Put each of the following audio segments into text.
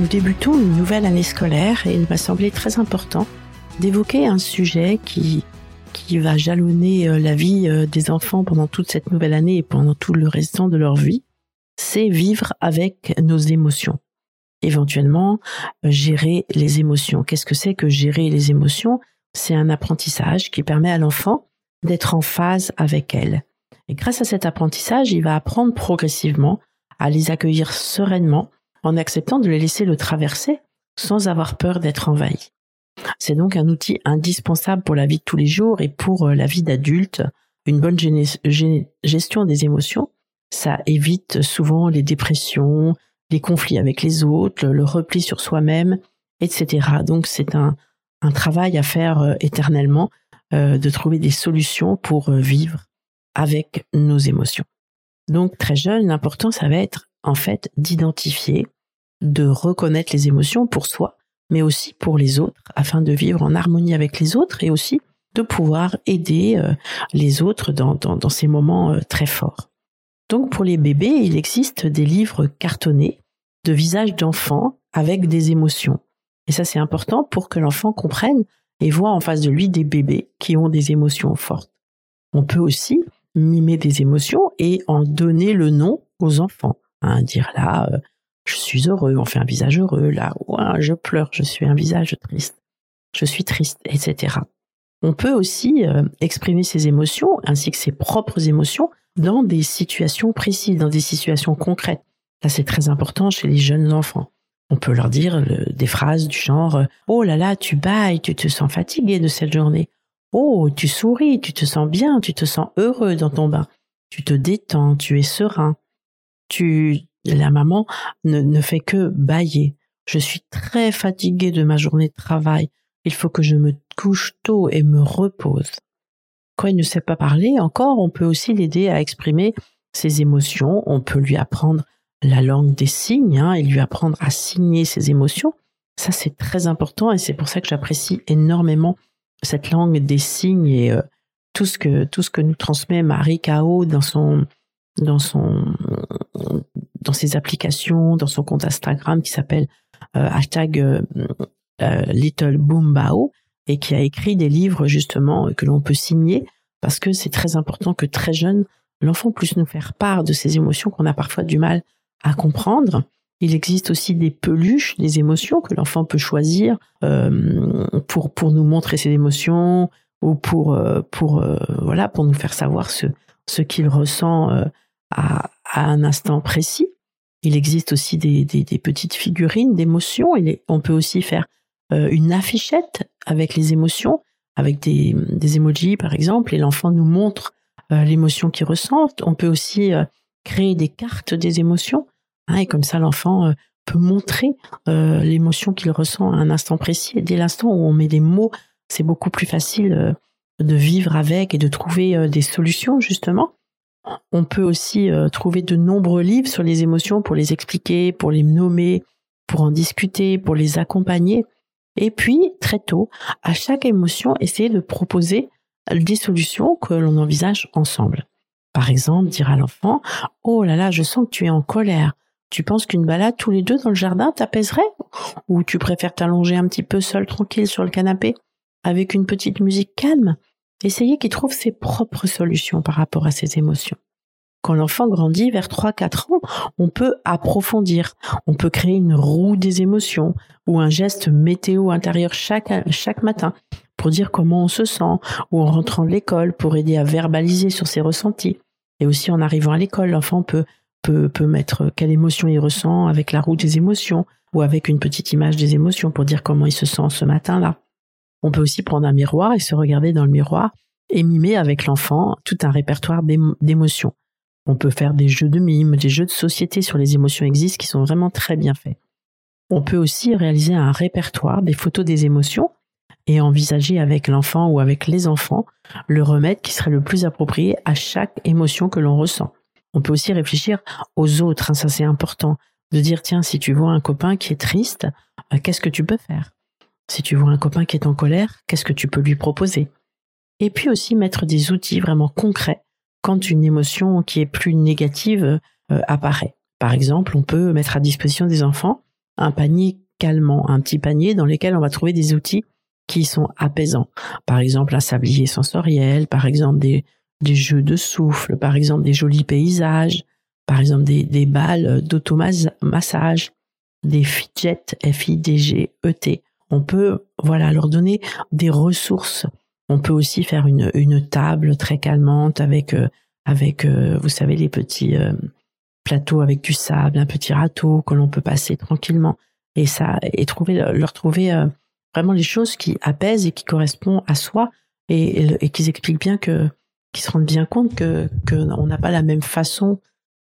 Nous débutons une nouvelle année scolaire et il m'a semblé très important d'évoquer un sujet qui, qui va jalonner euh, la vie euh, des enfants pendant toute cette nouvelle année et pendant tout le restant de leur vie, c'est vivre avec nos émotions. Éventuellement, euh, gérer les émotions. Qu'est-ce que c'est que gérer les émotions? C'est un apprentissage qui permet à l'enfant d'être en phase avec elles. Et grâce à cet apprentissage, il va apprendre progressivement à les accueillir sereinement en acceptant de les laisser le traverser sans avoir peur d'être envahi. C'est donc un outil indispensable pour la vie de tous les jours et pour euh, la vie d'adulte. Une bonne gestion des émotions, ça évite souvent les dépressions, les conflits avec les autres, le repli sur soi-même, etc. Donc c'est un, travail à faire euh, éternellement euh, de trouver des solutions pour vivre avec nos émotions. Donc très jeune, l'important ça va être en fait d'identifier, de reconnaître les émotions pour soi, mais aussi pour les autres, afin de vivre en harmonie avec les autres et aussi de pouvoir aider euh, les autres dans, dans, ces moments euh, très forts. Donc pour les bébés, il existe des livres cartonnés de visages d'enfants avec des émotions. Et ça c'est important pour que l'enfant comprenne et voit en face de lui des bébés qui ont des émotions fortes. On peut aussi mimer des émotions et en donner le nom aux enfants. Hein, dire là, euh, je suis heureux, on fait un visage heureux, là, je pleure, je suis un visage triste, je suis triste, etc. On peut aussi euh, exprimer ses émotions ainsi que ses propres émotions dans des situations précises, dans des situations concrètes. Ça, c'est très important chez les jeunes enfants. On peut leur dire des phrases du genre euh, Oh là là, tu bailles, tu te sens fatigué de cette journée. Oh, tu souris, tu te sens bien, tu te sens heureux dans ton bain. Tu te détends, tu es serein. Tu, la maman ne, ne fait que bailler. Je suis très fatiguée de ma journée de travail. Il faut que je me couche tôt et me repose. Quand il ne sait pas parler encore, on peut aussi l'aider à exprimer ses émotions. On peut lui apprendre la langue des signes hein, et lui apprendre à signer ses émotions. Ça, c'est très important et c'est pour ça que j'apprécie énormément cette langue des signes et euh, tout ce que tout ce que nous transmet Marie Kao dans son dans son dans ses applications, dans son compte Instagram qui s'appelle euh, hashtag euh, euh, Little Boom et qui a écrit des livres justement que l'on peut signer parce que c'est très important que très jeune l'enfant puisse nous faire part de ses émotions qu'on a parfois du mal à comprendre. Il existe aussi des peluches, des émotions que l'enfant peut choisir pour pour nous montrer ses émotions ou pour pour voilà pour nous faire savoir ce ce qu'il ressent à, un instant précis. Il existe aussi des, petites figurines d'émotions. On peut aussi faire euh, une affichette avec les émotions, avec des, des emojis par exemple, et l'enfant nous montre euh, l'émotion qu'il ressent. On peut aussi euh, créer des cartes des émotions, hein, et comme ça l'enfant peut montrer l'émotion qu'il ressent à un instant précis. Et dès l'instant où on met des mots, c'est beaucoup plus facile de vivre avec et de trouver des solutions justement. On peut aussi euh, trouver de nombreux livres sur les émotions pour les expliquer, pour les nommer, pour en discuter, pour les accompagner. Et puis, très tôt, à chaque émotion, essayer de proposer des solutions que l'on envisage ensemble. Par exemple, dire à l'enfant, Oh là là, je sens que tu es en colère. Tu penses qu'une balade tous les deux dans le jardin t'apaiserait? Ou tu préfères t'allonger un petit peu seul tranquille sur le canapé avec une petite musique calme? Essayez qu'il trouve ses propres solutions par rapport à ses émotions. Quand l'enfant grandit vers 3-4 ans, on peut approfondir, on peut créer une roue des émotions ou un geste météo intérieur chaque, chaque matin pour dire comment on se sent ou en rentrant de l'école pour aider à verbaliser sur ses ressentis. Et aussi en arrivant à l'école, l'enfant peut, peut, peut mettre quelle émotion il ressent avec la roue des émotions ou avec une petite image des émotions pour dire comment il se sent ce matin-là. On peut aussi prendre un miroir et se regarder dans le miroir et mimer avec l'enfant tout un répertoire d'émotions. On peut faire des jeux de mime, des jeux de société sur les émotions existent qui sont vraiment très bien faits. On peut aussi réaliser un répertoire des photos des émotions et envisager avec l'enfant ou avec les enfants le remède qui serait le plus approprié à chaque émotion que l'on ressent. On peut aussi réfléchir aux autres, hein, ça c'est important, de dire tiens, si tu vois un copain qui est triste, euh, qu'est-ce que tu peux faire? Si tu vois un copain qui est en colère, qu'est-ce que tu peux lui proposer? Et puis aussi mettre des outils vraiment concrets quand une émotion qui est plus négative euh, apparaît. Par exemple, on peut mettre à disposition des enfants un panier calmant, un petit panier dans lequel on va trouver des outils qui sont apaisants. Par exemple, un sablier sensoriel, par exemple des, jeux de souffle, par exemple des jolis paysages, par exemple des, des balles d'automassage, des fidgets, F-I-D-G-E-T. On peut, voilà, leur donner des ressources. On peut aussi faire une, une table très calmante avec, euh, avec, euh, vous savez, les petits euh, plateaux avec du sable, un petit râteau que l'on peut passer tranquillement. Et ça, et trouver, leur trouver vraiment les choses qui apaisent et qui correspondent à soi et, et, qui expliquent bien que, qui se rendent bien compte que, que on n'a pas la même façon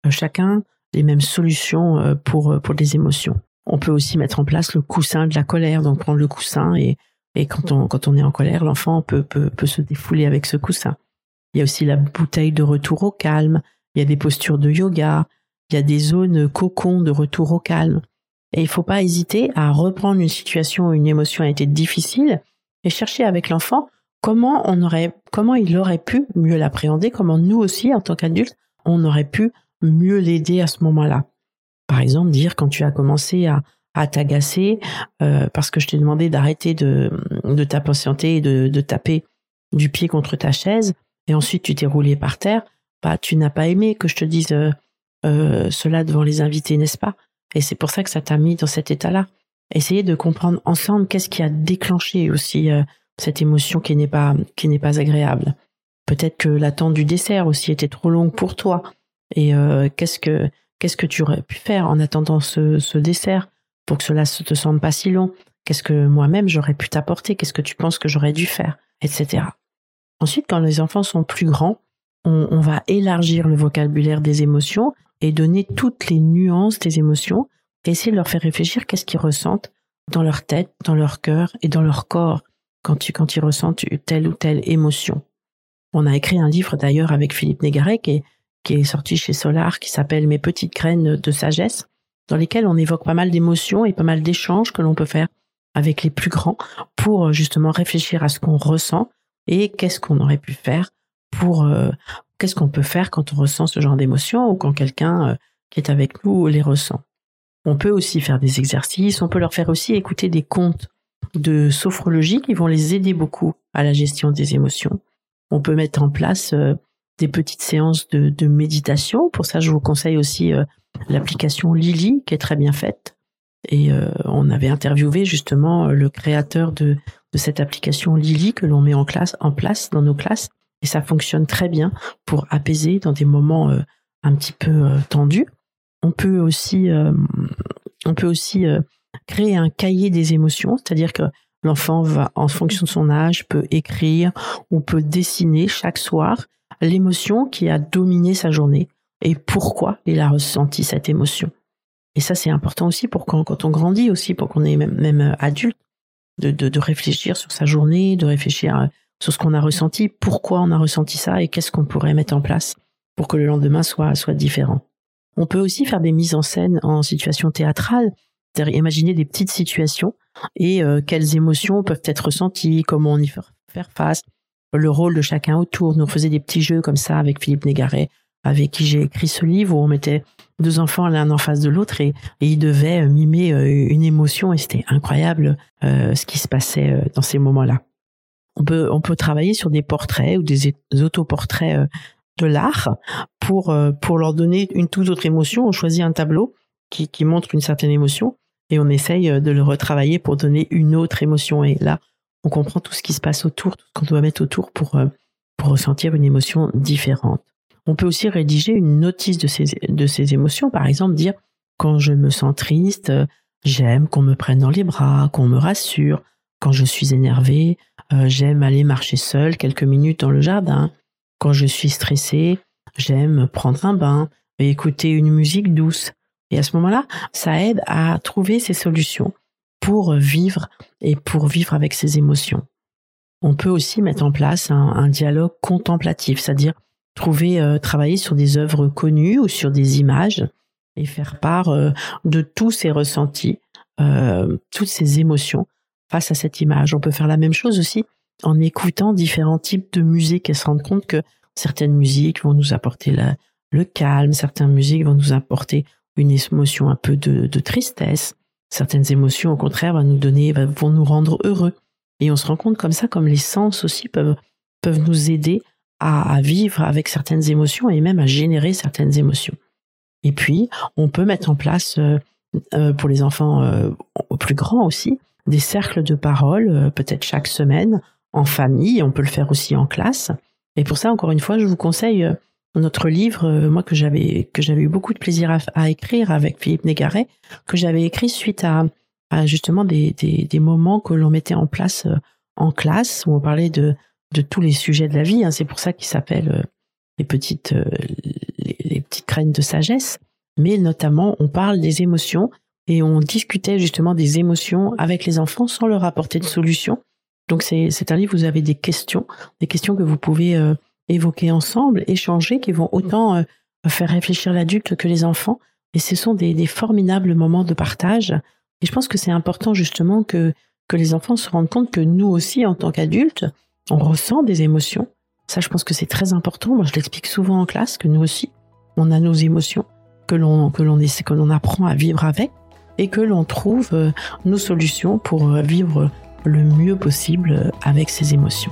chacun les mêmes solutions pour pour des émotions. On peut aussi mettre en place le coussin de la colère, donc prendre le coussin et et quand on quand on est en colère, l'enfant peut, peut peut se défouler avec ce coussin. Il y a aussi la bouteille de retour au calme. Il y a des postures de yoga. Il y a des zones cocon de retour au calme. Et il faut pas hésiter à reprendre une situation où une émotion a été difficile et chercher avec l'enfant comment on aurait, comment il aurait pu mieux l'appréhender, comment nous aussi, en tant qu'adultes, on aurait pu mieux l'aider à ce moment-là. Par exemple, dire quand tu as commencé à, t'agacer euh, parce que je t'ai demandé d'arrêter de, de et de, taper du pied contre ta chaise et ensuite tu t'es roulé par terre, bah tu n'as pas aimé que je te dise euh, euh, cela devant les invités, n'est-ce pas? Et c'est pour ça que ça t'a mis dans cet état-là. Essayez de comprendre ensemble qu'est-ce qui a déclenché aussi cette émotion qui n'est pas qui n'est pas agréable. Peut-être que l'attente du dessert aussi était trop longue pour toi. Et qu'est-ce que qu'est-ce que tu aurais pu faire en attendant ce, dessert pour que cela ne te semble pas si long? Qu'est-ce que moi-même j'aurais pu t'apporter? Qu'est-ce que tu penses que j'aurais dû faire? Etc. Ensuite, quand les enfants sont plus grands, on, va élargir le vocabulaire des émotions et donner toutes les nuances des émotions et essayer de leur faire réfléchir qu'est-ce qu'ils ressentent dans leur tête, dans leur cœur et dans leur corps quand, tu, ils ressentent telle ou telle émotion. On a écrit un livre d'ailleurs avec Philippe Négaret qui est, qui est sorti chez Solar, qui s'appelle Mes petites graines de sagesse, dans lesquelles on évoque pas mal d'émotions et pas mal d'échanges que l'on peut faire avec les plus grands pour euh, justement réfléchir à ce qu'on ressent et qu'est-ce qu'on aurait pu faire pour euh, qu'est-ce qu'on peut faire quand on ressent ce genre d'émotions ou quand quelqu'un euh, qui est avec nous les ressent. On peut aussi faire des exercices, on peut leur faire aussi écouter des contes de sophrologie qui vont les aider beaucoup à la gestion des émotions. On peut mettre en place des petites séances de, méditation. Pour ça, je vous conseille aussi euh, l'application Lily, qui est très bien faite. Et euh, on avait interviewé justement le créateur de, cette application Lily que l'on met en classe, en place dans nos classes. Et ça fonctionne très bien pour apaiser dans des moments euh, un petit peu tendus. On peut aussi, on peut aussi créer un cahier des émotions, c'est-à-dire que l'enfant va, en fonction de son âge, peut écrire, on peut dessiner chaque soir l'émotion qui a dominé sa journée et pourquoi il a ressenti cette émotion. Et ça, c'est important aussi pour quand, on grandit aussi, pour qu'on est même, même euh, adulte, de, de, réfléchir sur sa journée, de réfléchir sur ce qu'on a ressenti, pourquoi on a ressenti ça et qu'est-ce qu'on pourrait mettre en place pour que le lendemain soit, soit différent. On peut aussi faire des mises en scène en situation théâtrale, c'est-à-dire imaginer des petites situations et euh, quelles émotions peuvent être ressenties, comment on y faire face, le rôle de chacun autour. Nous faisait des petits jeux comme ça avec Philippe Négaret, avec qui j'ai écrit ce livre où on mettait deux enfants l'un en face de l'autre et, ils devaient euh, mimer euh, une émotion et c'était incroyable euh, ce qui se passait dans ces moments-là. On peut, on peut travailler sur des portraits ou des autoportraits de l'art pour, pour leur donner une toute autre émotion. On choisit un tableau qui, qui montre une certaine émotion et on essaye de le retravailler pour donner une autre émotion. Et là, on comprend tout ce qui se passe autour, tout ce qu'on doit mettre autour pour, euh, pour ressentir une émotion différente. On peut aussi rédiger une notice de ces, de ces émotions, par exemple dire quand je me sens triste, j'aime qu'on me prenne dans les bras, qu'on me rassure. Quand je suis énervé, euh, j'aime aller marcher seul quelques minutes dans le jardin. Quand je suis stressé, j'aime prendre un bain et écouter une musique douce. Et à ce moment-là, ça aide à trouver ces solutions pour vivre et pour vivre avec ses émotions. On peut aussi mettre en place un, dialogue contemplatif, c'est-à-dire trouver, euh, travailler sur des œuvres connues ou sur des images et faire part euh, de tous ces ressentis, euh, toutes ces émotions face à cette image. On peut faire la même chose aussi en écoutant différents types de musique et se rendre compte que certaines musiques vont nous apporter le calme, certaines musiques vont nous apporter une émotion un peu de, tristesse, certaines émotions au contraire vont nous donner, vont nous rendre heureux. Et on se rend compte comme ça, comme les sens aussi peuvent, peuvent nous aider à, vivre avec certaines émotions et même à générer certaines émotions. Et puis, on peut mettre en place, euh, euh, pour les enfants euh, plus grands aussi, des cercles de parole, peut-être chaque semaine, en famille, on peut le faire aussi en classe. Et pour ça, encore une fois, je vous conseille notre livre, euh, moi que j'avais que j'avais eu beaucoup de plaisir à, écrire avec Philippe Négaret, que j'avais écrit suite à, justement des, des, moments que l'on mettait en place euh, en classe où on parlait de de tous les sujets de la vie. Hein. C'est pour ça qu'il s'appelle les petites les, petites graines de sagesse. Mais notamment, on parle des émotions et on discutait justement des émotions avec les enfants sans leur apporter de solution donc c'est un livre vous avez des questions, des questions que vous pouvez euh, évoquer ensemble, échanger, qui vont autant euh, faire réfléchir l'adulte que les enfants. Et ce sont des, des, formidables moments de partage. Et je pense que c'est important justement que, que les enfants se rendent compte que nous aussi, en tant qu'adultes, on ressent des émotions. Ça, je pense que c'est très important. Moi, je l'explique souvent en classe que nous aussi, on a nos émotions, que l'on que l'on que l'on apprend à vivre avec, et que l'on trouve euh, nos solutions pour vivre le mieux possible avec ses émotions.